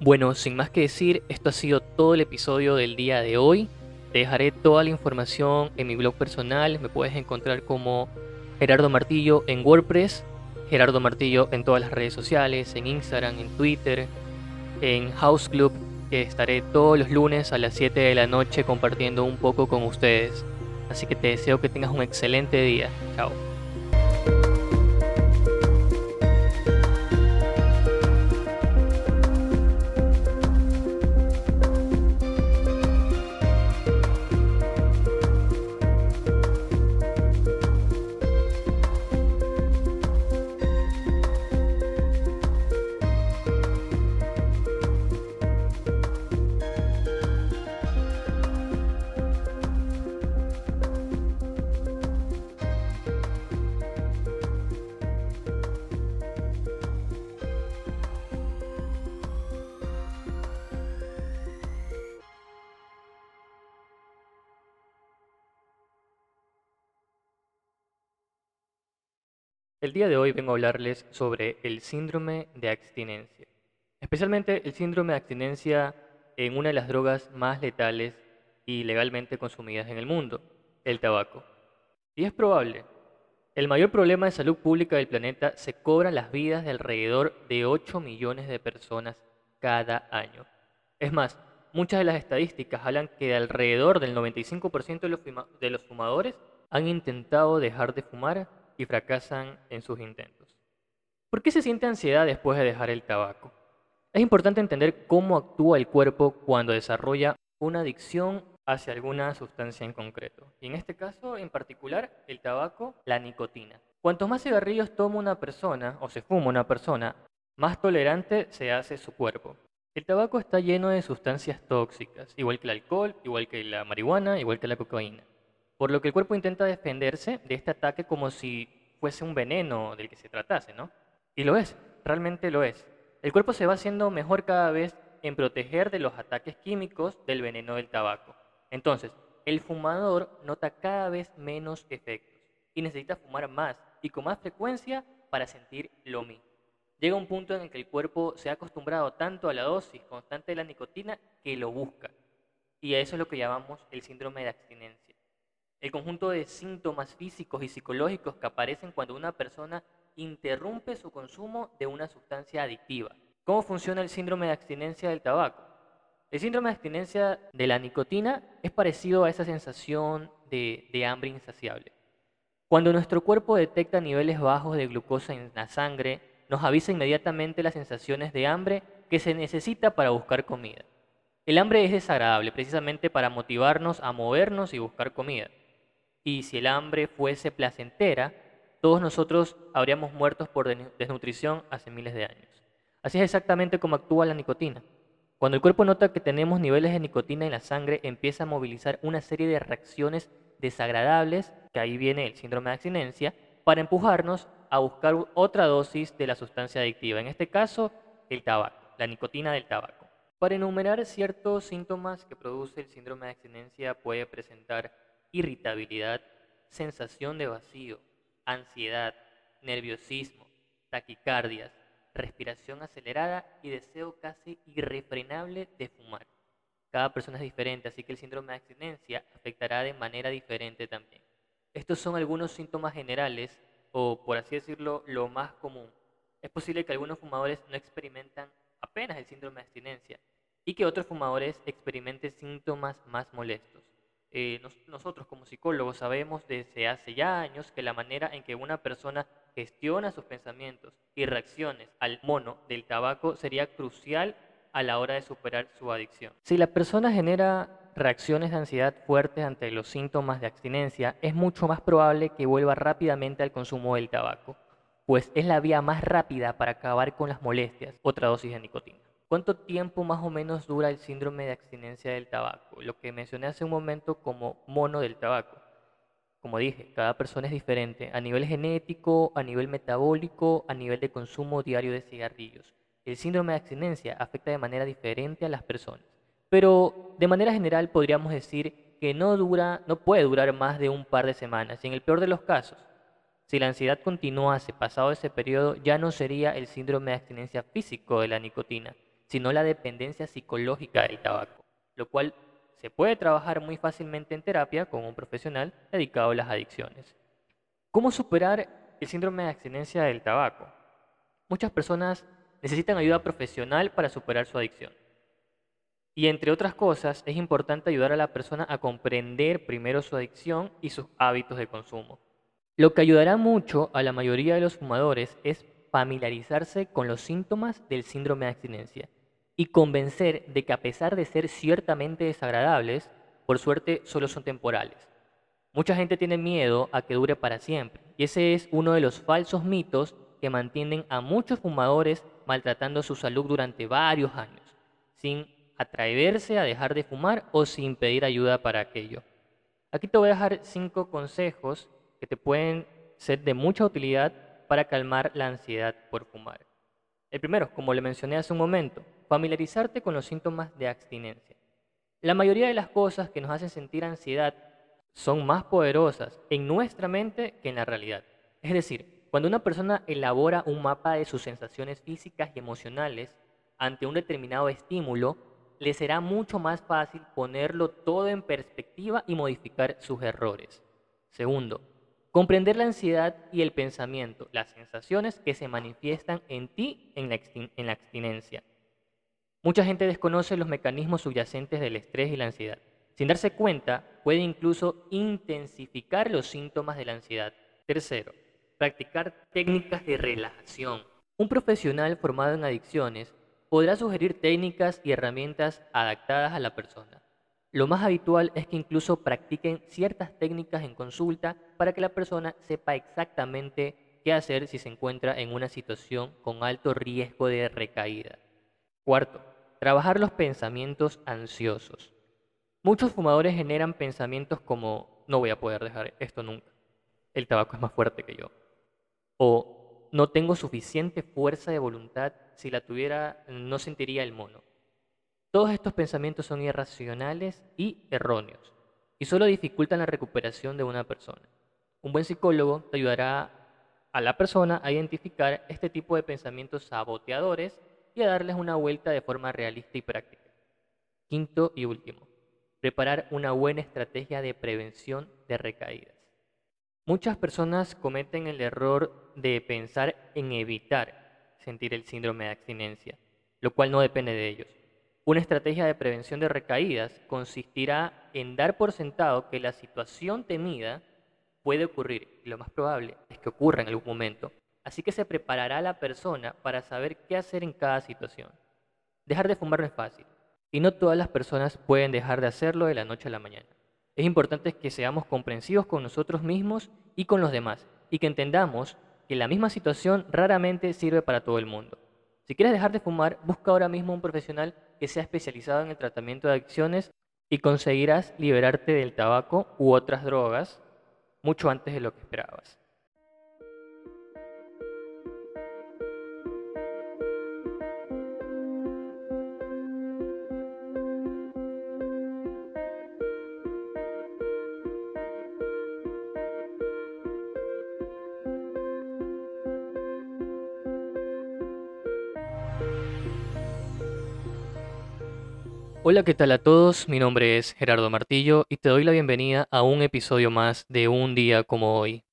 Bueno, sin más que decir, esto ha sido todo el episodio del día de hoy. Te dejaré toda la información en mi blog personal. Me puedes encontrar como Gerardo Martillo en WordPress, Gerardo Martillo en todas las redes sociales, en Instagram, en Twitter, en House Club, que estaré todos los lunes a las 7 de la noche compartiendo un poco con ustedes. Así que te deseo que tengas un excelente día. Chao. El día de hoy vengo a hablarles sobre el síndrome de abstinencia, especialmente el síndrome de abstinencia en una de las drogas más letales y legalmente consumidas en el mundo, el tabaco. Y es probable. El mayor problema de salud pública del planeta se cobra las vidas de alrededor de 8 millones de personas cada año. Es más, muchas de las estadísticas hablan que alrededor del 95% de los, de los fumadores han intentado dejar de fumar y fracasan en sus intentos. ¿Por qué se siente ansiedad después de dejar el tabaco? Es importante entender cómo actúa el cuerpo cuando desarrolla una adicción hacia alguna sustancia en concreto. Y en este caso, en particular, el tabaco, la nicotina. Cuantos más cigarrillos toma una persona o se fuma una persona, más tolerante se hace su cuerpo. El tabaco está lleno de sustancias tóxicas, igual que el alcohol, igual que la marihuana, igual que la cocaína por lo que el cuerpo intenta defenderse de este ataque como si fuese un veneno del que se tratase, ¿no? Y lo es, realmente lo es. El cuerpo se va haciendo mejor cada vez en proteger de los ataques químicos del veneno del tabaco. Entonces, el fumador nota cada vez menos efectos y necesita fumar más y con más frecuencia para sentir lo mismo. Llega un punto en el que el cuerpo se ha acostumbrado tanto a la dosis constante de la nicotina que lo busca. Y a eso es lo que llamamos el síndrome de abstinencia el conjunto de síntomas físicos y psicológicos que aparecen cuando una persona interrumpe su consumo de una sustancia adictiva. ¿Cómo funciona el síndrome de abstinencia del tabaco? El síndrome de abstinencia de la nicotina es parecido a esa sensación de, de hambre insaciable. Cuando nuestro cuerpo detecta niveles bajos de glucosa en la sangre, nos avisa inmediatamente las sensaciones de hambre que se necesita para buscar comida. El hambre es desagradable precisamente para motivarnos a movernos y buscar comida y si el hambre fuese placentera, todos nosotros habríamos muerto por desnutrición hace miles de años. Así es exactamente como actúa la nicotina. Cuando el cuerpo nota que tenemos niveles de nicotina en la sangre, empieza a movilizar una serie de reacciones desagradables, que ahí viene el síndrome de abstinencia, para empujarnos a buscar otra dosis de la sustancia adictiva, en este caso el tabaco, la nicotina del tabaco. Para enumerar ciertos síntomas que produce el síndrome de abstinencia puede presentar irritabilidad, sensación de vacío, ansiedad, nerviosismo, taquicardias, respiración acelerada y deseo casi irrefrenable de fumar. Cada persona es diferente, así que el síndrome de abstinencia afectará de manera diferente también. Estos son algunos síntomas generales, o por así decirlo, lo más común. Es posible que algunos fumadores no experimentan apenas el síndrome de abstinencia y que otros fumadores experimenten síntomas más molestos. Eh, nosotros como psicólogos sabemos desde hace ya años que la manera en que una persona gestiona sus pensamientos y reacciones al mono del tabaco sería crucial a la hora de superar su adicción. Si la persona genera reacciones de ansiedad fuertes ante los síntomas de abstinencia, es mucho más probable que vuelva rápidamente al consumo del tabaco, pues es la vía más rápida para acabar con las molestias, otra dosis de nicotina. ¿Cuánto tiempo más o menos dura el síndrome de abstinencia del tabaco? Lo que mencioné hace un momento como mono del tabaco. Como dije, cada persona es diferente a nivel genético, a nivel metabólico, a nivel de consumo diario de cigarrillos. El síndrome de abstinencia afecta de manera diferente a las personas. Pero de manera general podríamos decir que no dura, no puede durar más de un par de semanas. Y en el peor de los casos, si la ansiedad continuase pasado ese periodo, ya no sería el síndrome de abstinencia físico de la nicotina, sino la dependencia psicológica del tabaco, lo cual se puede trabajar muy fácilmente en terapia con un profesional dedicado a las adicciones. ¿Cómo superar el síndrome de abstinencia del tabaco? Muchas personas necesitan ayuda profesional para superar su adicción. Y entre otras cosas, es importante ayudar a la persona a comprender primero su adicción y sus hábitos de consumo. Lo que ayudará mucho a la mayoría de los fumadores es familiarizarse con los síntomas del síndrome de abstinencia y convencer de que a pesar de ser ciertamente desagradables, por suerte solo son temporales. Mucha gente tiene miedo a que dure para siempre y ese es uno de los falsos mitos que mantienen a muchos fumadores maltratando su salud durante varios años, sin atreverse a dejar de fumar o sin pedir ayuda para aquello. Aquí te voy a dejar cinco consejos que te pueden ser de mucha utilidad para calmar la ansiedad por fumar. El primero, como le mencioné hace un momento, familiarizarte con los síntomas de abstinencia. La mayoría de las cosas que nos hacen sentir ansiedad son más poderosas en nuestra mente que en la realidad. Es decir, cuando una persona elabora un mapa de sus sensaciones físicas y emocionales ante un determinado estímulo, le será mucho más fácil ponerlo todo en perspectiva y modificar sus errores. Segundo, comprender la ansiedad y el pensamiento, las sensaciones que se manifiestan en ti en la, abstinencia. Mucha gente desconoce los mecanismos subyacentes del estrés y la ansiedad. Sin darse cuenta, puede incluso intensificar los síntomas de la ansiedad. Tercero, practicar técnicas de relajación. Un profesional formado en adicciones podrá sugerir técnicas y herramientas adaptadas a la persona. Lo más habitual es que incluso practiquen ciertas técnicas en consulta para que la persona sepa exactamente qué hacer si se encuentra en una situación con alto riesgo de recaída. Cuarto, trabajar los pensamientos ansiosos. Muchos fumadores generan pensamientos como no voy a poder dejar esto nunca, el tabaco es más fuerte que yo, o no tengo suficiente fuerza de voluntad, si la tuviera no sentiría el mono. Todos estos pensamientos son irracionales y erróneos y solo dificultan la recuperación de una persona. Un buen psicólogo te ayudará a la persona a identificar este tipo de pensamientos saboteadores y a darles una vuelta de forma realista y práctica. Quinto y último, preparar una buena estrategia de prevención de recaídas. Muchas personas cometen el error de pensar en evitar sentir el síndrome de abstinencia, lo cual no depende de ellos. Una estrategia de prevención de recaídas consistirá en dar por sentado que la situación temida puede ocurrir y lo más probable es que ocurra en algún momento. Así que se preparará la persona para saber qué hacer en cada situación. Dejar de fumar no es fácil y no todas las personas pueden dejar de hacerlo de la noche a la mañana. Es importante que seamos comprensivos con nosotros mismos y con los demás y que entendamos que la misma situación raramente sirve para todo el mundo. Si quieres dejar de fumar, busca ahora mismo un profesional que sea especializado en el tratamiento de adicciones y conseguirás liberarte del tabaco u otras drogas mucho antes de lo que esperabas. Hola, ¿qué tal a todos? Mi nombre es Gerardo Martillo y te doy la bienvenida a un episodio más de Un día como hoy.